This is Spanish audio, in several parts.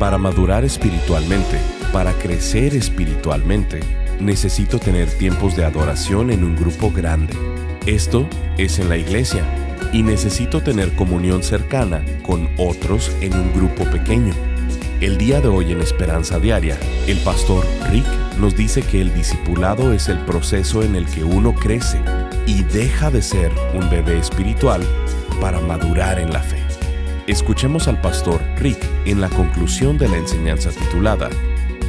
Para madurar espiritualmente, para crecer espiritualmente, necesito tener tiempos de adoración en un grupo grande. Esto es en la iglesia y necesito tener comunión cercana con otros en un grupo pequeño. El día de hoy en Esperanza Diaria, el pastor Rick nos dice que el discipulado es el proceso en el que uno crece y deja de ser un bebé espiritual para madurar en la fe. Escuchemos al pastor Rick en la conclusión de la enseñanza titulada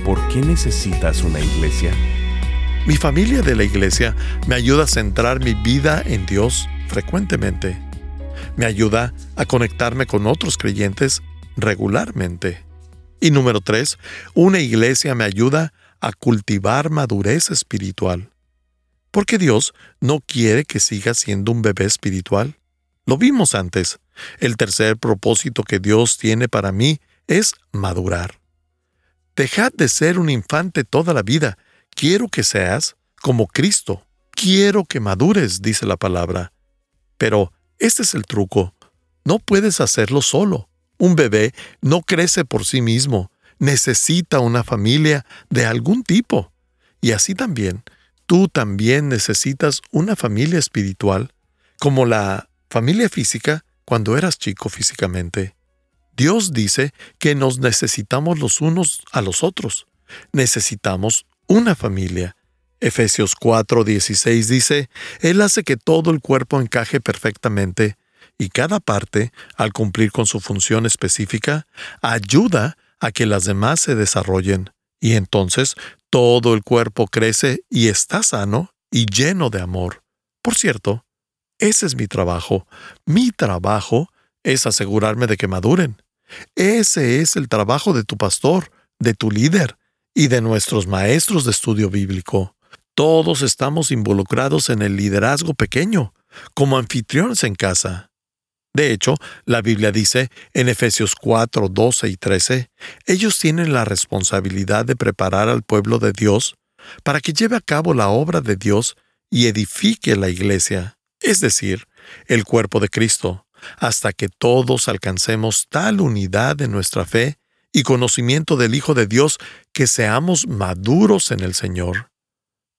¿Por qué necesitas una iglesia? Mi familia de la iglesia me ayuda a centrar mi vida en Dios frecuentemente. Me ayuda a conectarme con otros creyentes regularmente. Y número tres, una iglesia me ayuda a cultivar madurez espiritual. Porque Dios no quiere que siga siendo un bebé espiritual. Lo vimos antes. El tercer propósito que Dios tiene para mí es madurar. Dejad de ser un infante toda la vida. Quiero que seas como Cristo. Quiero que madures, dice la palabra. Pero este es el truco. No puedes hacerlo solo. Un bebé no crece por sí mismo. Necesita una familia de algún tipo. Y así también, tú también necesitas una familia espiritual, como la familia física cuando eras chico físicamente. Dios dice que nos necesitamos los unos a los otros. Necesitamos una familia. Efesios 4:16 dice, Él hace que todo el cuerpo encaje perfectamente y cada parte, al cumplir con su función específica, ayuda a que las demás se desarrollen. Y entonces todo el cuerpo crece y está sano y lleno de amor. Por cierto, ese es mi trabajo. Mi trabajo es asegurarme de que maduren. Ese es el trabajo de tu pastor, de tu líder y de nuestros maestros de estudio bíblico. Todos estamos involucrados en el liderazgo pequeño, como anfitriones en casa. De hecho, la Biblia dice en Efesios 4, 12 y 13, ellos tienen la responsabilidad de preparar al pueblo de Dios para que lleve a cabo la obra de Dios y edifique la iglesia es decir, el cuerpo de Cristo, hasta que todos alcancemos tal unidad de nuestra fe y conocimiento del Hijo de Dios que seamos maduros en el Señor.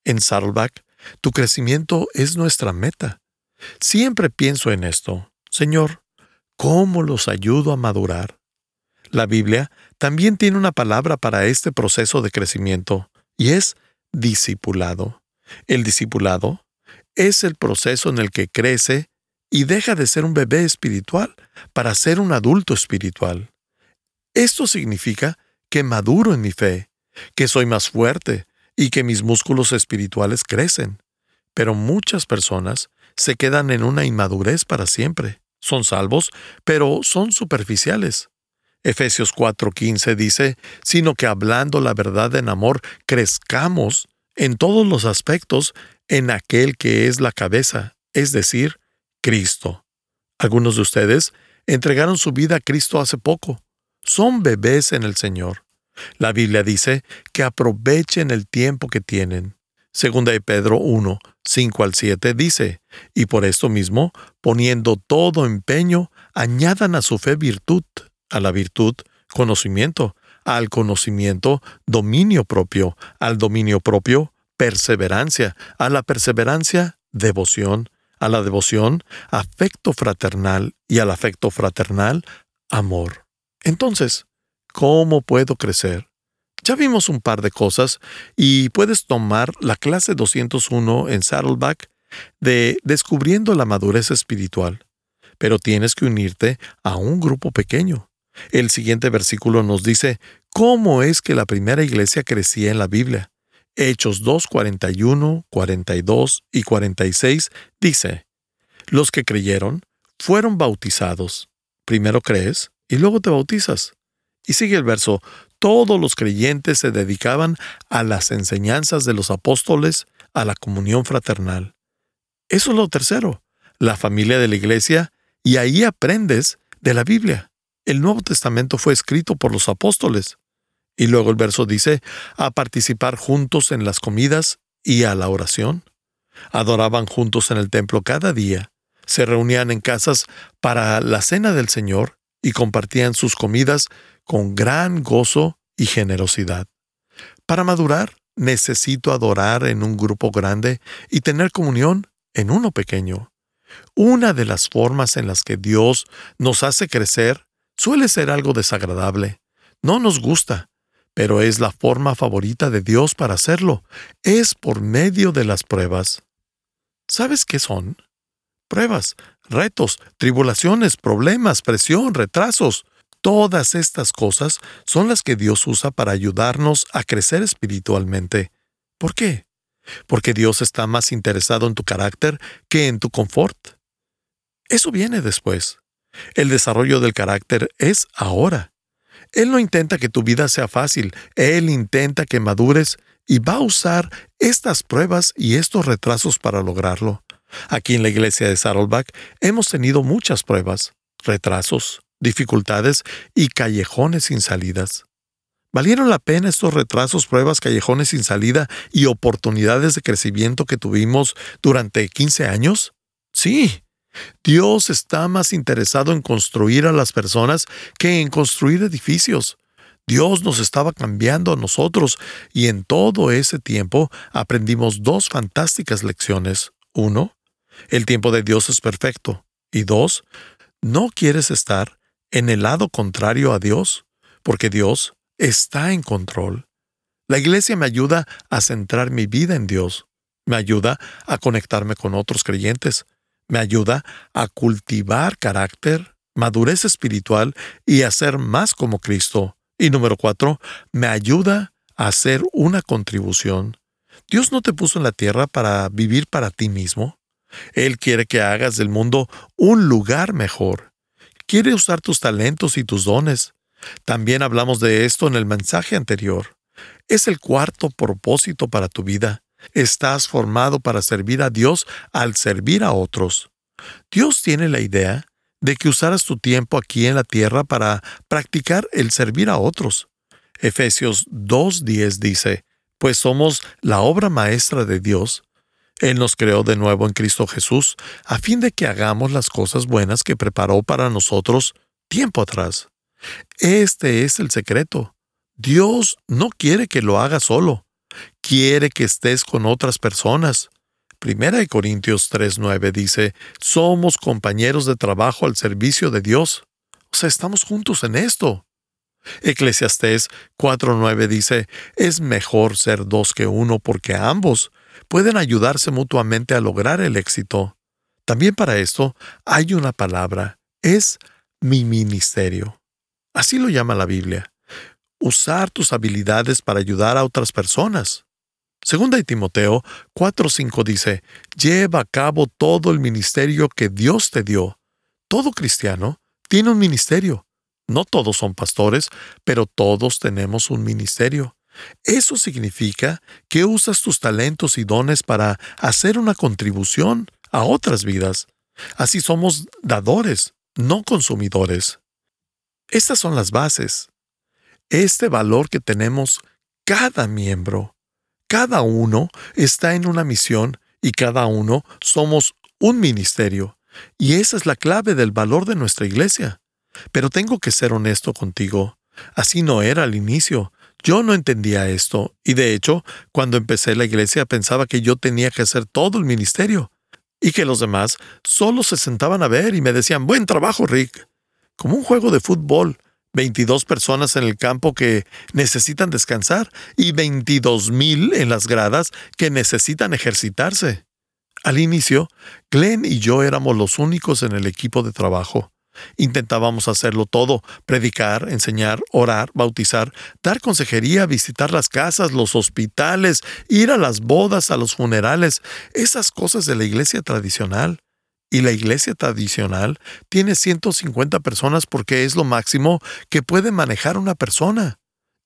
En Saddleback, tu crecimiento es nuestra meta. Siempre pienso en esto. Señor, ¿cómo los ayudo a madurar? La Biblia también tiene una palabra para este proceso de crecimiento, y es discipulado. El discipulado es el proceso en el que crece y deja de ser un bebé espiritual para ser un adulto espiritual. Esto significa que maduro en mi fe, que soy más fuerte y que mis músculos espirituales crecen. Pero muchas personas se quedan en una inmadurez para siempre. Son salvos, pero son superficiales. Efesios 4:15 dice, sino que hablando la verdad en amor, crezcamos en todos los aspectos en aquel que es la cabeza, es decir, Cristo. Algunos de ustedes entregaron su vida a Cristo hace poco. Son bebés en el Señor. La Biblia dice que aprovechen el tiempo que tienen. Segunda de Pedro 1, 5 al 7 dice, y por esto mismo, poniendo todo empeño, añadan a su fe virtud, a la virtud conocimiento, al conocimiento dominio propio, al dominio propio perseverancia, a la perseverancia devoción, a la devoción afecto fraternal y al afecto fraternal amor. Entonces, ¿cómo puedo crecer? Ya vimos un par de cosas y puedes tomar la clase 201 en Saddleback de Descubriendo la Madurez Espiritual, pero tienes que unirte a un grupo pequeño. El siguiente versículo nos dice cómo es que la primera iglesia crecía en la Biblia. Hechos 2, 41, 42 y 46 dice, Los que creyeron fueron bautizados. Primero crees y luego te bautizas. Y sigue el verso, todos los creyentes se dedicaban a las enseñanzas de los apóstoles, a la comunión fraternal. Eso es lo tercero, la familia de la iglesia, y ahí aprendes de la Biblia. El Nuevo Testamento fue escrito por los apóstoles. Y luego el verso dice, a participar juntos en las comidas y a la oración. Adoraban juntos en el templo cada día, se reunían en casas para la cena del Señor y compartían sus comidas con gran gozo y generosidad. Para madurar, necesito adorar en un grupo grande y tener comunión en uno pequeño. Una de las formas en las que Dios nos hace crecer suele ser algo desagradable. No nos gusta, pero es la forma favorita de Dios para hacerlo. Es por medio de las pruebas. ¿Sabes qué son? Pruebas, retos, tribulaciones, problemas, presión, retrasos. Todas estas cosas son las que Dios usa para ayudarnos a crecer espiritualmente. ¿Por qué? Porque Dios está más interesado en tu carácter que en tu confort. Eso viene después. El desarrollo del carácter es ahora. Él no intenta que tu vida sea fácil, Él intenta que madures y va a usar estas pruebas y estos retrasos para lograrlo. Aquí en la iglesia de Saddleback hemos tenido muchas pruebas, retrasos, dificultades y callejones sin salidas. ¿Valieron la pena estos retrasos, pruebas, callejones sin salida y oportunidades de crecimiento que tuvimos durante 15 años? Sí. Dios está más interesado en construir a las personas que en construir edificios. Dios nos estaba cambiando a nosotros y en todo ese tiempo aprendimos dos fantásticas lecciones. Uno, el tiempo de Dios es perfecto. Y dos, no quieres estar en el lado contrario a Dios, porque Dios está en control. La iglesia me ayuda a centrar mi vida en Dios, me ayuda a conectarme con otros creyentes, me ayuda a cultivar carácter, madurez espiritual y a ser más como Cristo. Y número cuatro, me ayuda a hacer una contribución. Dios no te puso en la tierra para vivir para ti mismo. Él quiere que hagas del mundo un lugar mejor. Quiere usar tus talentos y tus dones. También hablamos de esto en el mensaje anterior. Es el cuarto propósito para tu vida. Estás formado para servir a Dios al servir a otros. Dios tiene la idea de que usaras tu tiempo aquí en la tierra para practicar el servir a otros. Efesios 2.10 dice, pues somos la obra maestra de Dios, él nos creó de nuevo en Cristo Jesús, a fin de que hagamos las cosas buenas que preparó para nosotros tiempo atrás. Este es el secreto. Dios no quiere que lo hagas solo, quiere que estés con otras personas. Primera de Corintios 3:9 dice, somos compañeros de trabajo al servicio de Dios. O sea, estamos juntos en esto. Eclesiastés 4:9 dice, es mejor ser dos que uno porque ambos pueden ayudarse mutuamente a lograr el éxito. También para esto hay una palabra, es mi ministerio. Así lo llama la Biblia. Usar tus habilidades para ayudar a otras personas. Segunda de Timoteo 4:5 dice, lleva a cabo todo el ministerio que Dios te dio. Todo cristiano tiene un ministerio. No todos son pastores, pero todos tenemos un ministerio. Eso significa que usas tus talentos y dones para hacer una contribución a otras vidas. Así somos dadores, no consumidores. Estas son las bases. Este valor que tenemos cada miembro, cada uno está en una misión y cada uno somos un ministerio. Y esa es la clave del valor de nuestra iglesia. Pero tengo que ser honesto contigo. Así no era al inicio. Yo no entendía esto, y de hecho, cuando empecé la iglesia pensaba que yo tenía que hacer todo el ministerio, y que los demás solo se sentaban a ver y me decían, buen trabajo, Rick. Como un juego de fútbol, 22 personas en el campo que necesitan descansar y 22 mil en las gradas que necesitan ejercitarse. Al inicio, Glenn y yo éramos los únicos en el equipo de trabajo. Intentábamos hacerlo todo, predicar, enseñar, orar, bautizar, dar consejería, visitar las casas, los hospitales, ir a las bodas, a los funerales, esas cosas de la iglesia tradicional. Y la iglesia tradicional tiene 150 personas porque es lo máximo que puede manejar una persona.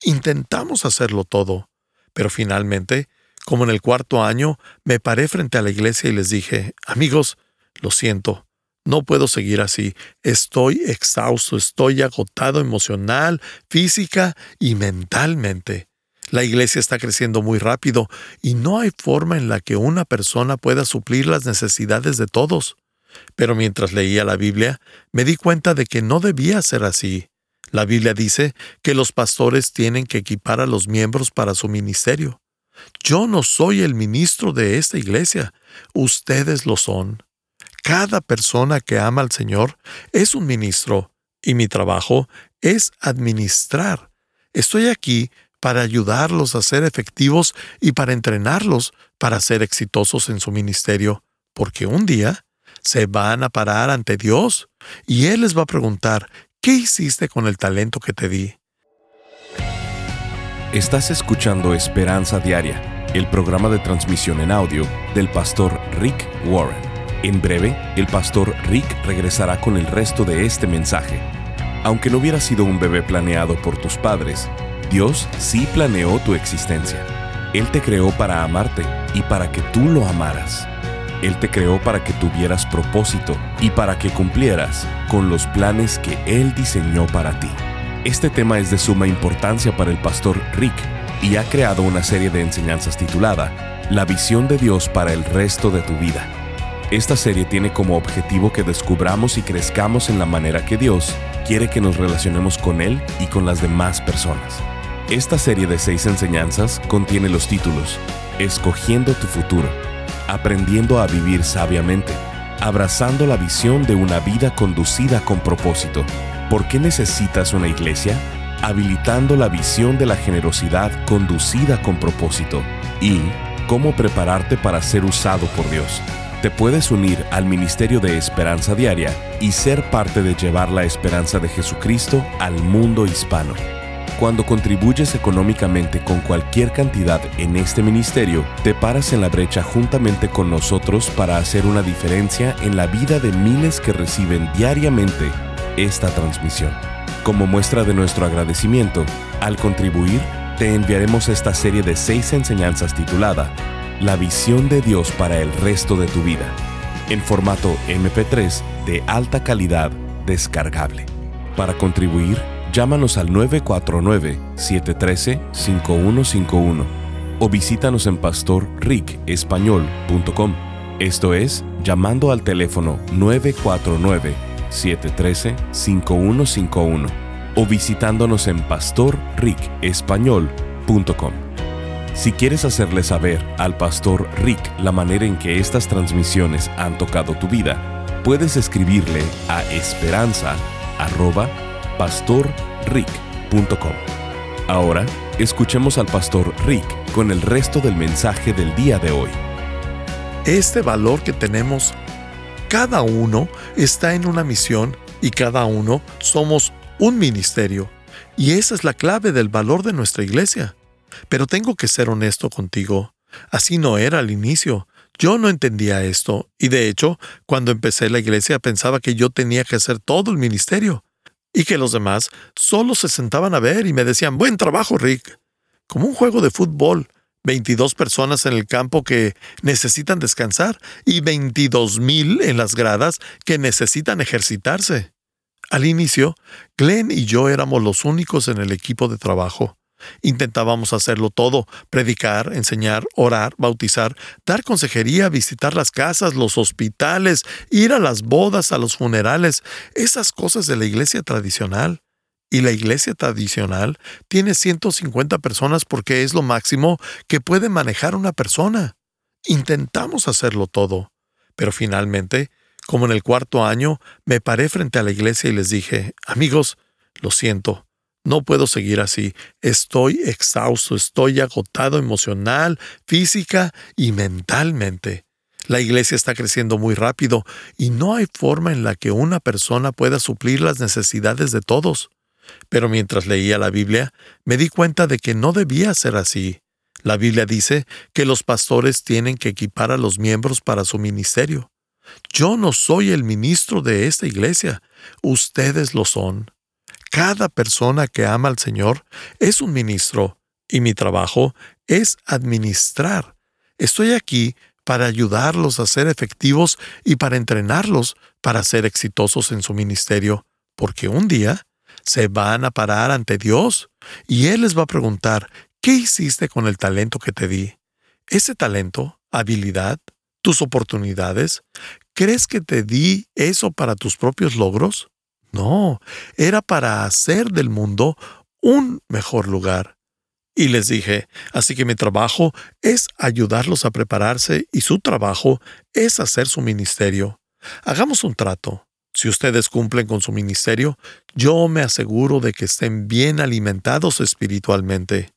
Intentamos hacerlo todo, pero finalmente, como en el cuarto año, me paré frente a la iglesia y les dije, amigos, lo siento, no puedo seguir así. Estoy exhausto, estoy agotado emocional, física y mentalmente. La iglesia está creciendo muy rápido y no hay forma en la que una persona pueda suplir las necesidades de todos. Pero mientras leía la Biblia, me di cuenta de que no debía ser así. La Biblia dice que los pastores tienen que equipar a los miembros para su ministerio. Yo no soy el ministro de esta iglesia, ustedes lo son. Cada persona que ama al Señor es un ministro y mi trabajo es administrar. Estoy aquí para ayudarlos a ser efectivos y para entrenarlos para ser exitosos en su ministerio, porque un día se van a parar ante Dios y Él les va a preguntar, ¿qué hiciste con el talento que te di? Estás escuchando Esperanza Diaria, el programa de transmisión en audio del pastor Rick Warren. En breve, el pastor Rick regresará con el resto de este mensaje. Aunque no hubiera sido un bebé planeado por tus padres, Dios sí planeó tu existencia. Él te creó para amarte y para que tú lo amaras. Él te creó para que tuvieras propósito y para que cumplieras con los planes que Él diseñó para ti. Este tema es de suma importancia para el pastor Rick y ha creado una serie de enseñanzas titulada La visión de Dios para el resto de tu vida. Esta serie tiene como objetivo que descubramos y crezcamos en la manera que Dios quiere que nos relacionemos con Él y con las demás personas. Esta serie de seis enseñanzas contiene los títulos Escogiendo tu futuro, Aprendiendo a vivir sabiamente, Abrazando la visión de una vida conducida con propósito. ¿Por qué necesitas una iglesia? Habilitando la visión de la generosidad conducida con propósito. Y cómo prepararte para ser usado por Dios. Te puedes unir al Ministerio de Esperanza Diaria y ser parte de llevar la esperanza de Jesucristo al mundo hispano. Cuando contribuyes económicamente con cualquier cantidad en este ministerio, te paras en la brecha juntamente con nosotros para hacer una diferencia en la vida de miles que reciben diariamente esta transmisión. Como muestra de nuestro agradecimiento, al contribuir, te enviaremos esta serie de seis enseñanzas titulada La visión de Dios para el resto de tu vida, en formato MP3 de alta calidad descargable. Para contribuir, Llámanos al 949-713-5151 o visítanos en pastorricespañol.com. Esto es, llamando al teléfono 949-713-5151 o visitándonos en pastorricespañol.com. Si quieres hacerle saber al pastor Rick la manera en que estas transmisiones han tocado tu vida, puedes escribirle a esperanza pastorrick.com. Ahora, escuchemos al pastor Rick con el resto del mensaje del día de hoy. Este valor que tenemos, cada uno está en una misión y cada uno somos un ministerio. Y esa es la clave del valor de nuestra iglesia. Pero tengo que ser honesto contigo. Así no era al inicio. Yo no entendía esto y de hecho, cuando empecé la iglesia pensaba que yo tenía que hacer todo el ministerio y que los demás solo se sentaban a ver y me decían, buen trabajo, Rick. Como un juego de fútbol, 22 personas en el campo que necesitan descansar y 22 mil en las gradas que necesitan ejercitarse. Al inicio, Glenn y yo éramos los únicos en el equipo de trabajo. Intentábamos hacerlo todo, predicar, enseñar, orar, bautizar, dar consejería, visitar las casas, los hospitales, ir a las bodas, a los funerales, esas cosas de la iglesia tradicional. Y la iglesia tradicional tiene 150 personas porque es lo máximo que puede manejar una persona. Intentamos hacerlo todo, pero finalmente, como en el cuarto año, me paré frente a la iglesia y les dije, amigos, lo siento, no puedo seguir así. Estoy exhausto, estoy agotado emocional, física y mentalmente. La iglesia está creciendo muy rápido y no hay forma en la que una persona pueda suplir las necesidades de todos. Pero mientras leía la Biblia, me di cuenta de que no debía ser así. La Biblia dice que los pastores tienen que equipar a los miembros para su ministerio. Yo no soy el ministro de esta iglesia, ustedes lo son. Cada persona que ama al Señor es un ministro y mi trabajo es administrar. Estoy aquí para ayudarlos a ser efectivos y para entrenarlos para ser exitosos en su ministerio, porque un día se van a parar ante Dios y Él les va a preguntar, ¿qué hiciste con el talento que te di? Ese talento, habilidad, tus oportunidades, ¿crees que te di eso para tus propios logros? No, era para hacer del mundo un mejor lugar. Y les dije, así que mi trabajo es ayudarlos a prepararse y su trabajo es hacer su ministerio. Hagamos un trato. Si ustedes cumplen con su ministerio, yo me aseguro de que estén bien alimentados espiritualmente.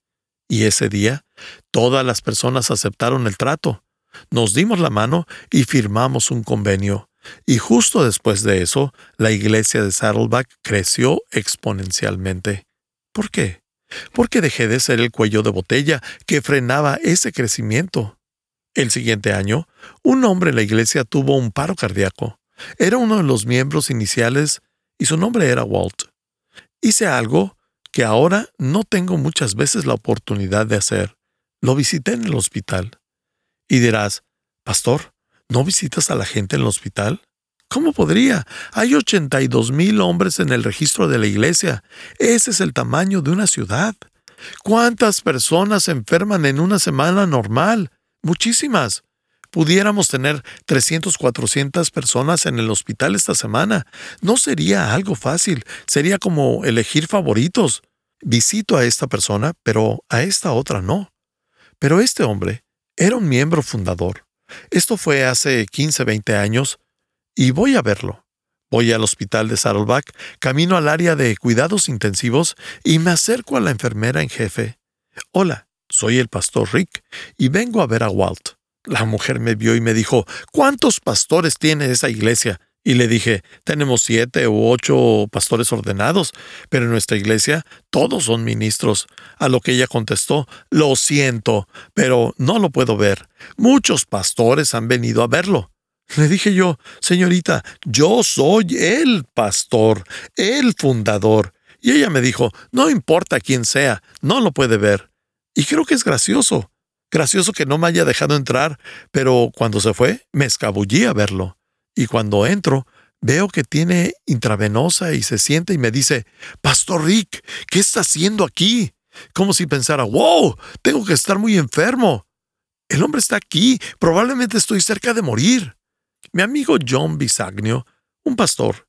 Y ese día, todas las personas aceptaron el trato. Nos dimos la mano y firmamos un convenio. Y justo después de eso, la iglesia de Saddleback creció exponencialmente. ¿Por qué? porque dejé de ser el cuello de botella que frenaba ese crecimiento. El siguiente año, un hombre en la iglesia tuvo un paro cardíaco. Era uno de los miembros iniciales y su nombre era Walt. Hice algo que ahora no tengo muchas veces la oportunidad de hacer. Lo visité en el hospital. Y dirás, Pastor, ¿no visitas a la gente en el hospital? ¿Cómo podría? Hay 82 mil hombres en el registro de la iglesia. Ese es el tamaño de una ciudad. ¿Cuántas personas se enferman en una semana normal? Muchísimas. Pudiéramos tener 300, 400 personas en el hospital esta semana. No sería algo fácil. Sería como elegir favoritos. Visito a esta persona, pero a esta otra no. Pero este hombre era un miembro fundador. Esto fue hace 15, 20 años y voy a verlo. Voy al hospital de Saddleback, camino al área de cuidados intensivos y me acerco a la enfermera en jefe. Hola, soy el pastor Rick y vengo a ver a Walt. La mujer me vio y me dijo, ¿cuántos pastores tiene esa iglesia? Y le dije, tenemos siete u ocho pastores ordenados, pero en nuestra iglesia todos son ministros. A lo que ella contestó, lo siento, pero no lo puedo ver. Muchos pastores han venido a verlo. Le dije yo, señorita, yo soy el pastor, el fundador. Y ella me dijo, no importa quién sea, no lo puede ver. Y creo que es gracioso. Gracioso que no me haya dejado entrar, pero cuando se fue, me escabullí a verlo. Y cuando entro, veo que tiene intravenosa y se siente y me dice, Pastor Rick, ¿qué está haciendo aquí? Como si pensara, wow, tengo que estar muy enfermo. El hombre está aquí, probablemente estoy cerca de morir. Mi amigo John Bisagno, un pastor,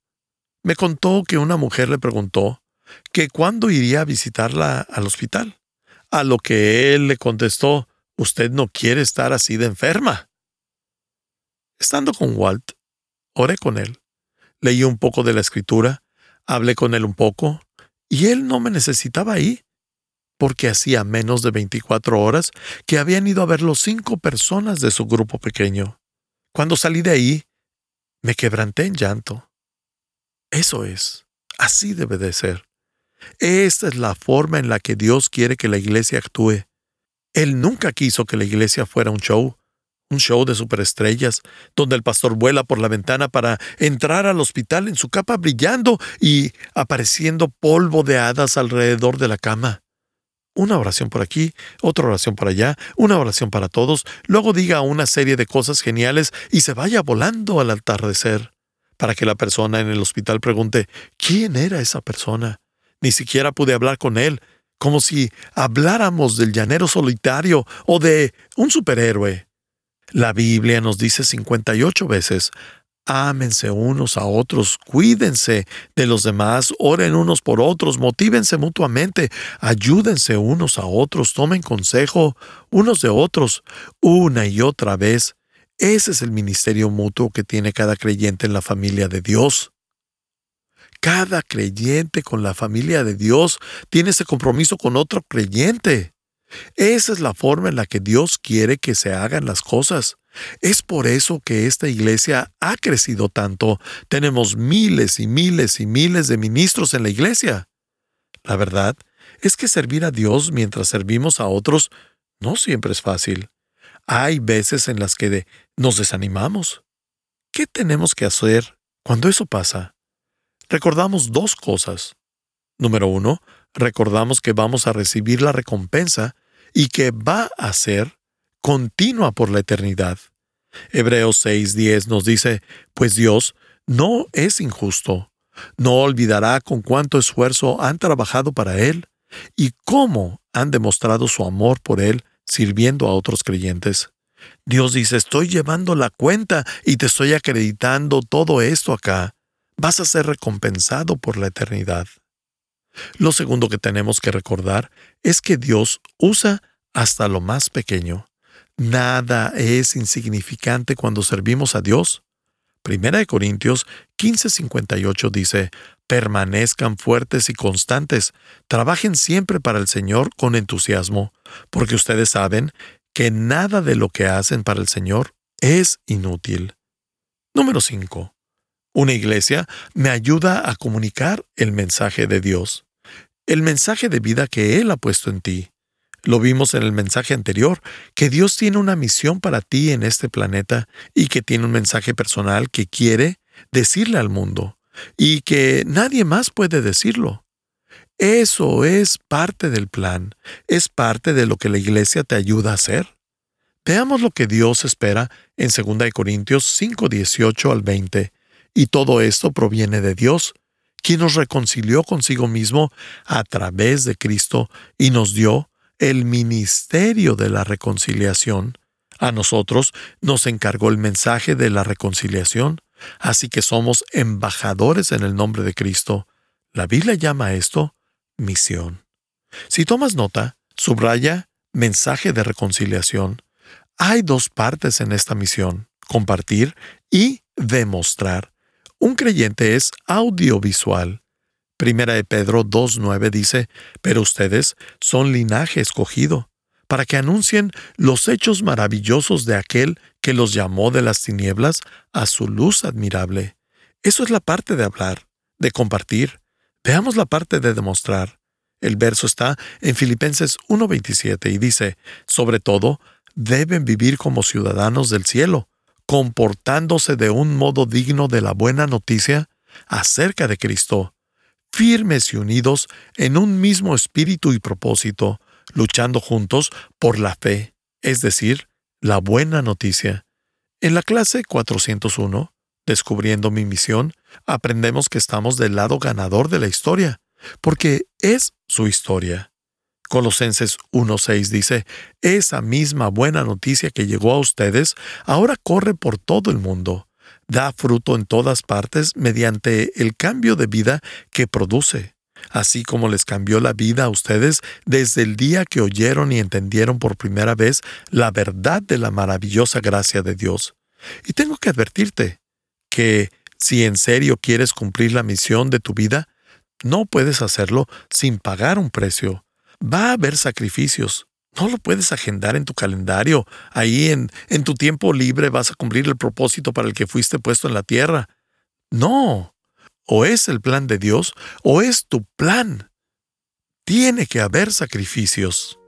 me contó que una mujer le preguntó que cuándo iría a visitarla al hospital, a lo que él le contestó, usted no quiere estar así de enferma. Estando con Walt, oré con él, leí un poco de la escritura, hablé con él un poco, y él no me necesitaba ahí, porque hacía menos de 24 horas que habían ido a verlo cinco personas de su grupo pequeño. Cuando salí de ahí, me quebranté en llanto. Eso es, así debe de ser. Esta es la forma en la que Dios quiere que la iglesia actúe. Él nunca quiso que la iglesia fuera un show, un show de superestrellas, donde el pastor vuela por la ventana para entrar al hospital en su capa brillando y apareciendo polvo de hadas alrededor de la cama una oración por aquí, otra oración por allá, una oración para todos, luego diga una serie de cosas geniales y se vaya volando al atardecer, para que la persona en el hospital pregunte, ¿quién era esa persona? Ni siquiera pude hablar con él, como si habláramos del llanero solitario o de un superhéroe. La Biblia nos dice 58 veces, Ámense unos a otros, cuídense de los demás, oren unos por otros, motívense mutuamente, ayúdense unos a otros, tomen consejo unos de otros, una y otra vez. Ese es el ministerio mutuo que tiene cada creyente en la familia de Dios. Cada creyente con la familia de Dios tiene ese compromiso con otro creyente. Esa es la forma en la que Dios quiere que se hagan las cosas. Es por eso que esta iglesia ha crecido tanto. Tenemos miles y miles y miles de ministros en la iglesia. La verdad es que servir a Dios mientras servimos a otros no siempre es fácil. Hay veces en las que nos desanimamos. ¿Qué tenemos que hacer cuando eso pasa? Recordamos dos cosas. Número uno, recordamos que vamos a recibir la recompensa y que va a ser continua por la eternidad. Hebreos 6:10 nos dice, pues Dios no es injusto, no olvidará con cuánto esfuerzo han trabajado para Él y cómo han demostrado su amor por Él sirviendo a otros creyentes. Dios dice, estoy llevando la cuenta y te estoy acreditando todo esto acá. Vas a ser recompensado por la eternidad. Lo segundo que tenemos que recordar es que Dios usa hasta lo más pequeño. Nada es insignificante cuando servimos a Dios. Primera de Corintios 15:58 dice, permanezcan fuertes y constantes, trabajen siempre para el Señor con entusiasmo, porque ustedes saben que nada de lo que hacen para el Señor es inútil. Número 5. Una iglesia me ayuda a comunicar el mensaje de Dios, el mensaje de vida que Él ha puesto en ti. Lo vimos en el mensaje anterior, que Dios tiene una misión para ti en este planeta y que tiene un mensaje personal que quiere decirle al mundo y que nadie más puede decirlo. Eso es parte del plan, es parte de lo que la iglesia te ayuda a hacer. Veamos lo que Dios espera en 2 Corintios 5, 18 al 20. Y todo esto proviene de Dios, quien nos reconcilió consigo mismo a través de Cristo y nos dio el ministerio de la reconciliación. A nosotros nos encargó el mensaje de la reconciliación, así que somos embajadores en el nombre de Cristo. La Biblia llama esto misión. Si tomas nota, subraya mensaje de reconciliación. Hay dos partes en esta misión, compartir y demostrar. Un creyente es audiovisual. Primera de Pedro 2.9 dice, pero ustedes son linaje escogido, para que anuncien los hechos maravillosos de aquel que los llamó de las tinieblas a su luz admirable. Eso es la parte de hablar, de compartir, Veamos la parte de demostrar. El verso está en Filipenses 1.27 y dice, sobre todo, deben vivir como ciudadanos del cielo, comportándose de un modo digno de la buena noticia acerca de Cristo, firmes y unidos en un mismo espíritu y propósito, luchando juntos por la fe, es decir, la buena noticia. En la clase 401 Descubriendo mi misión, aprendemos que estamos del lado ganador de la historia, porque es su historia. Colosenses 1.6 dice, esa misma buena noticia que llegó a ustedes ahora corre por todo el mundo, da fruto en todas partes mediante el cambio de vida que produce, así como les cambió la vida a ustedes desde el día que oyeron y entendieron por primera vez la verdad de la maravillosa gracia de Dios. Y tengo que advertirte, que si en serio quieres cumplir la misión de tu vida, no puedes hacerlo sin pagar un precio. Va a haber sacrificios. No lo puedes agendar en tu calendario. Ahí en, en tu tiempo libre vas a cumplir el propósito para el que fuiste puesto en la tierra. No. O es el plan de Dios o es tu plan. Tiene que haber sacrificios.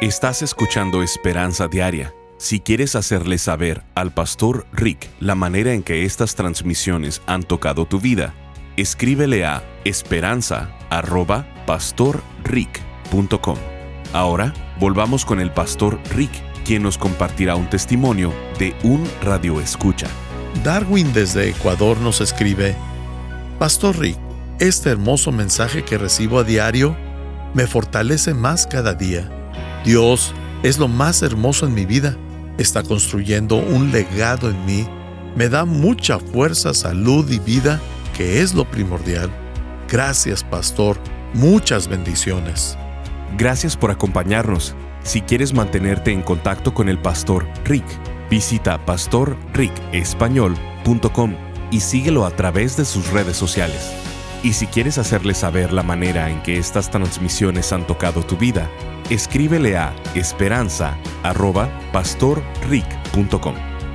Estás escuchando Esperanza Diaria si quieres hacerle saber al pastor Rick la manera en que estas transmisiones han tocado tu vida, escríbele a esperanza.pastorrick.com. Ahora volvamos con el pastor Rick, quien nos compartirá un testimonio de un radio escucha. Darwin desde Ecuador nos escribe, Pastor Rick, este hermoso mensaje que recibo a diario me fortalece más cada día. Dios es lo más hermoso en mi vida está construyendo un legado en mí, me da mucha fuerza, salud y vida, que es lo primordial. Gracias, pastor. Muchas bendiciones. Gracias por acompañarnos. Si quieres mantenerte en contacto con el pastor Rick, visita pastorricespañol.com y síguelo a través de sus redes sociales. Y si quieres hacerle saber la manera en que estas transmisiones han tocado tu vida, escríbele a esperanza.pastorrick.com.